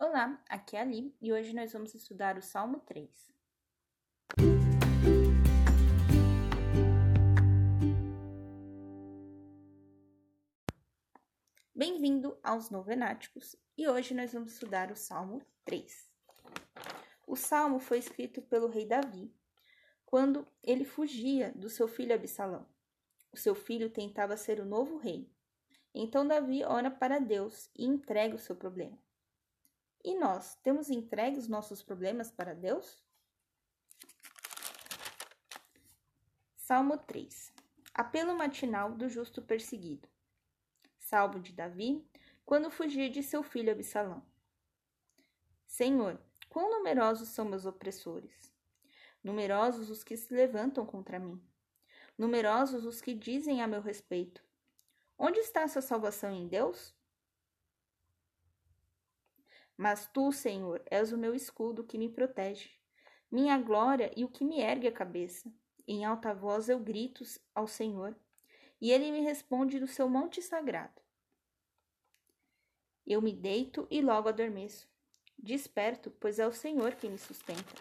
Olá, aqui é a Ali e hoje nós vamos estudar o Salmo 3. Bem-vindo aos Novenáticos e hoje nós vamos estudar o Salmo 3. O salmo foi escrito pelo rei Davi quando ele fugia do seu filho Absalão. O seu filho tentava ser o novo rei. Então Davi ora para Deus e entrega o seu problema. E nós temos entregue os nossos problemas para Deus? Salmo 3 Apelo matinal do justo perseguido. Salmo de Davi, quando fugia de seu filho Absalão. Senhor, quão numerosos são meus opressores! Numerosos os que se levantam contra mim. Numerosos os que dizem a meu respeito: Onde está a sua salvação em Deus? Mas tu, Senhor, és o meu escudo que me protege, minha glória e o que me ergue a cabeça. Em alta voz eu grito ao Senhor, e ele me responde do seu monte sagrado. Eu me deito e logo adormeço. Desperto, pois é o Senhor quem me sustenta.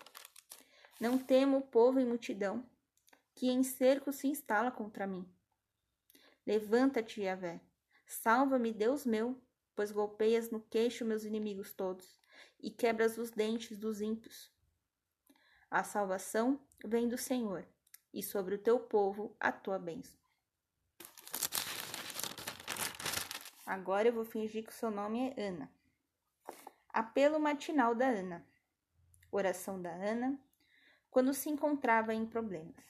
Não temo o povo em multidão, que em cerco se instala contra mim. Levanta-te, Yahvé. Salva-me, Deus meu, pois golpeias no queixo meus inimigos todos e quebras os dentes dos ímpios. A salvação vem do Senhor, e sobre o teu povo a tua bênção. Agora eu vou fingir que o seu nome é Ana. Apelo matinal da Ana. Oração da Ana quando se encontrava em problemas.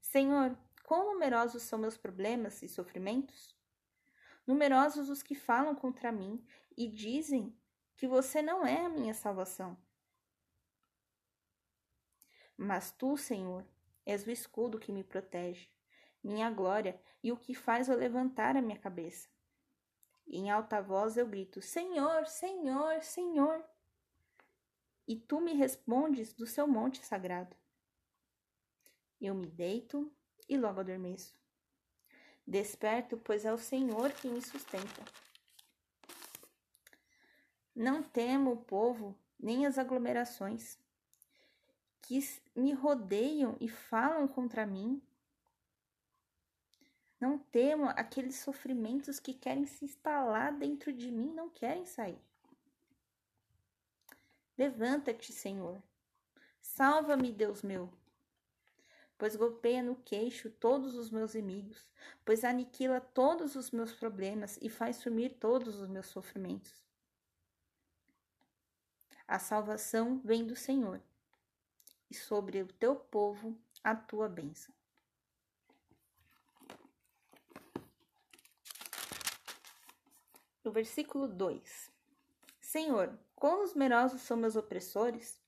Senhor, quão numerosos são meus problemas e sofrimentos? Numerosos os que falam contra mim e dizem que você não é a minha salvação. Mas tu, Senhor, és o escudo que me protege, minha glória e o que faz eu levantar a minha cabeça. Em alta voz eu grito: Senhor, Senhor, Senhor. E tu me respondes do seu monte sagrado. Eu me deito e logo adormeço. Desperto, pois é o Senhor que me sustenta. Não temo o povo, nem as aglomerações que me rodeiam e falam contra mim. Não temo aqueles sofrimentos que querem se instalar dentro de mim, não querem sair. Levanta-te, Senhor. Salva-me, Deus meu pois golpeia no queixo todos os meus inimigos, pois aniquila todos os meus problemas e faz sumir todos os meus sofrimentos. A salvação vem do Senhor, e sobre o teu povo a tua bênção. No versículo 2: Senhor, quão numerosos são meus opressores,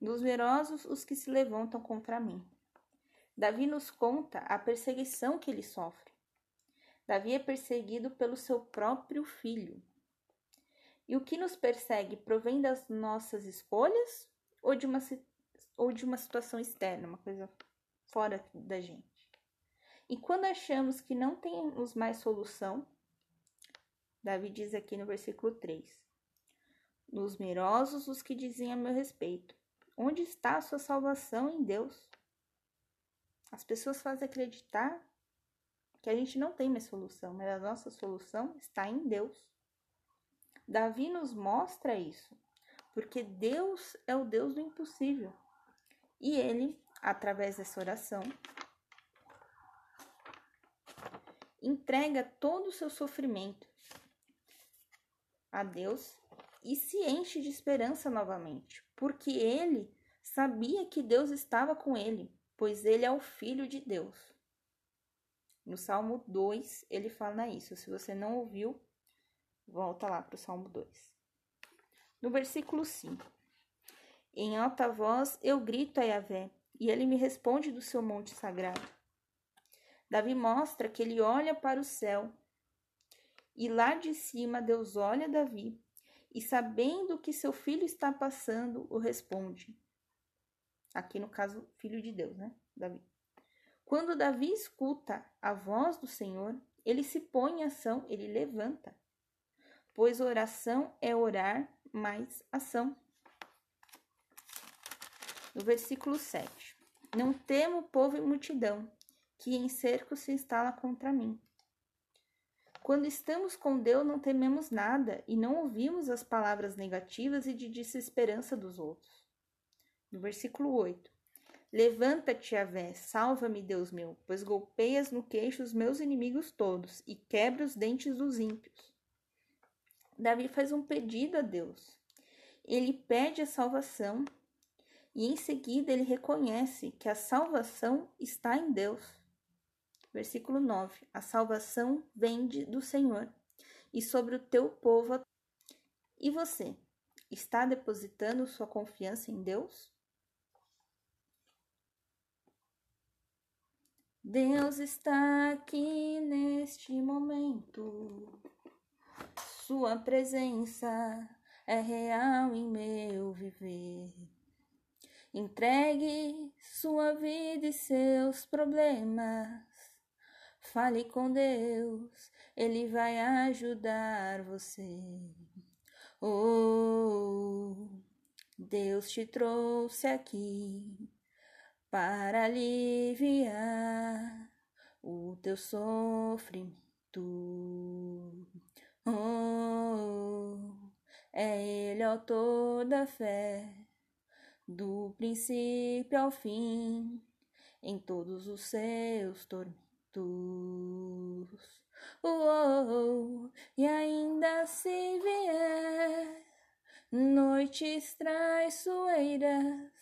numerosos os que se levantam contra mim. Davi nos conta a perseguição que ele sofre. Davi é perseguido pelo seu próprio filho. E o que nos persegue provém das nossas escolhas ou de uma, ou de uma situação externa, uma coisa fora da gente? E quando achamos que não temos mais solução, Davi diz aqui no versículo 3: Nos numerosos os que dizem a meu respeito, onde está a sua salvação em Deus? As pessoas fazem acreditar que a gente não tem mais solução, mas a nossa solução está em Deus. Davi nos mostra isso, porque Deus é o Deus do impossível. E ele, através dessa oração, entrega todo o seu sofrimento a Deus e se enche de esperança novamente, porque ele sabia que Deus estava com ele pois ele é o Filho de Deus. No Salmo 2, ele fala isso. Se você não ouviu, volta lá para o Salmo 2. No versículo 5: Em alta voz eu grito a Yahvé, e ele me responde do seu monte sagrado. Davi mostra que ele olha para o céu, e lá de cima Deus olha Davi, e sabendo que seu filho está passando, o responde. Aqui no caso, filho de Deus, né? Davi. Quando Davi escuta a voz do Senhor, ele se põe em ação, ele levanta. Pois oração é orar mais ação. No versículo 7. Não temo povo e multidão, que em cerco se instala contra mim. Quando estamos com Deus, não tememos nada e não ouvimos as palavras negativas e de desesperança dos outros. No versículo 8. Levanta-te, Avé, salva-me, Deus meu, pois golpeias no queixo os meus inimigos todos e quebra os dentes dos ímpios. Davi faz um pedido a Deus. Ele pede a salvação e em seguida ele reconhece que a salvação está em Deus. Versículo 9: A salvação vem do Senhor e sobre o teu povo. E você, está depositando sua confiança em Deus? Deus está aqui neste momento. Sua presença é real em meu viver. Entregue sua vida e seus problemas. Fale com Deus, Ele vai ajudar você. Oh, Deus te trouxe aqui para aliviar o teu sofrimento. Oh, é Ele autor da fé, do princípio ao fim, em todos os seus tormentos. Oh, e ainda se vier noites traiçoeiras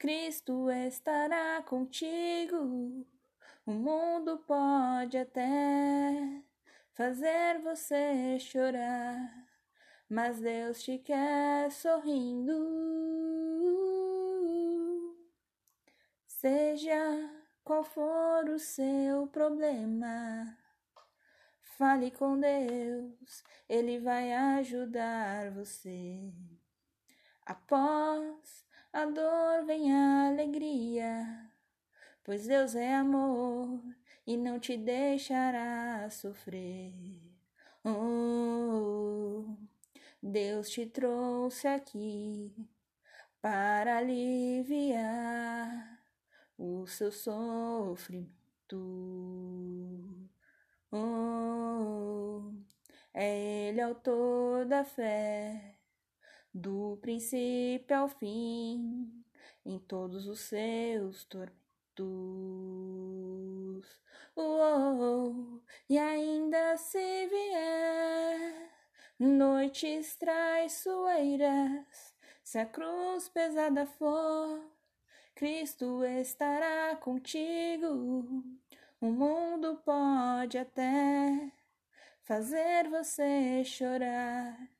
Cristo estará contigo. O mundo pode até fazer você chorar, mas Deus te quer sorrindo. Seja qual for o seu problema, fale com Deus, Ele vai ajudar você. Após a dor vem a alegria, pois Deus é amor e não te deixará sofrer. Oh, Deus te trouxe aqui para aliviar o seu sofrimento. Oh, é Ele autor da fé do princípio ao fim, em todos os seus tormentos. Oh, e ainda se vier noites traiçoeiras, se a cruz pesada for, Cristo estará contigo. O mundo pode até fazer você chorar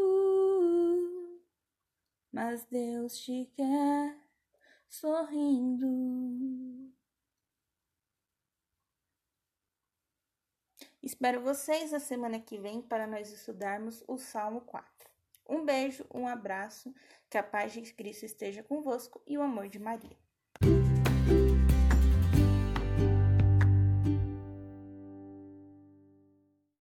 mas Deus te quer sorrindo. Espero vocês na semana que vem para nós estudarmos o Salmo 4. Um beijo, um abraço, que a paz de Cristo esteja convosco e o amor de Maria.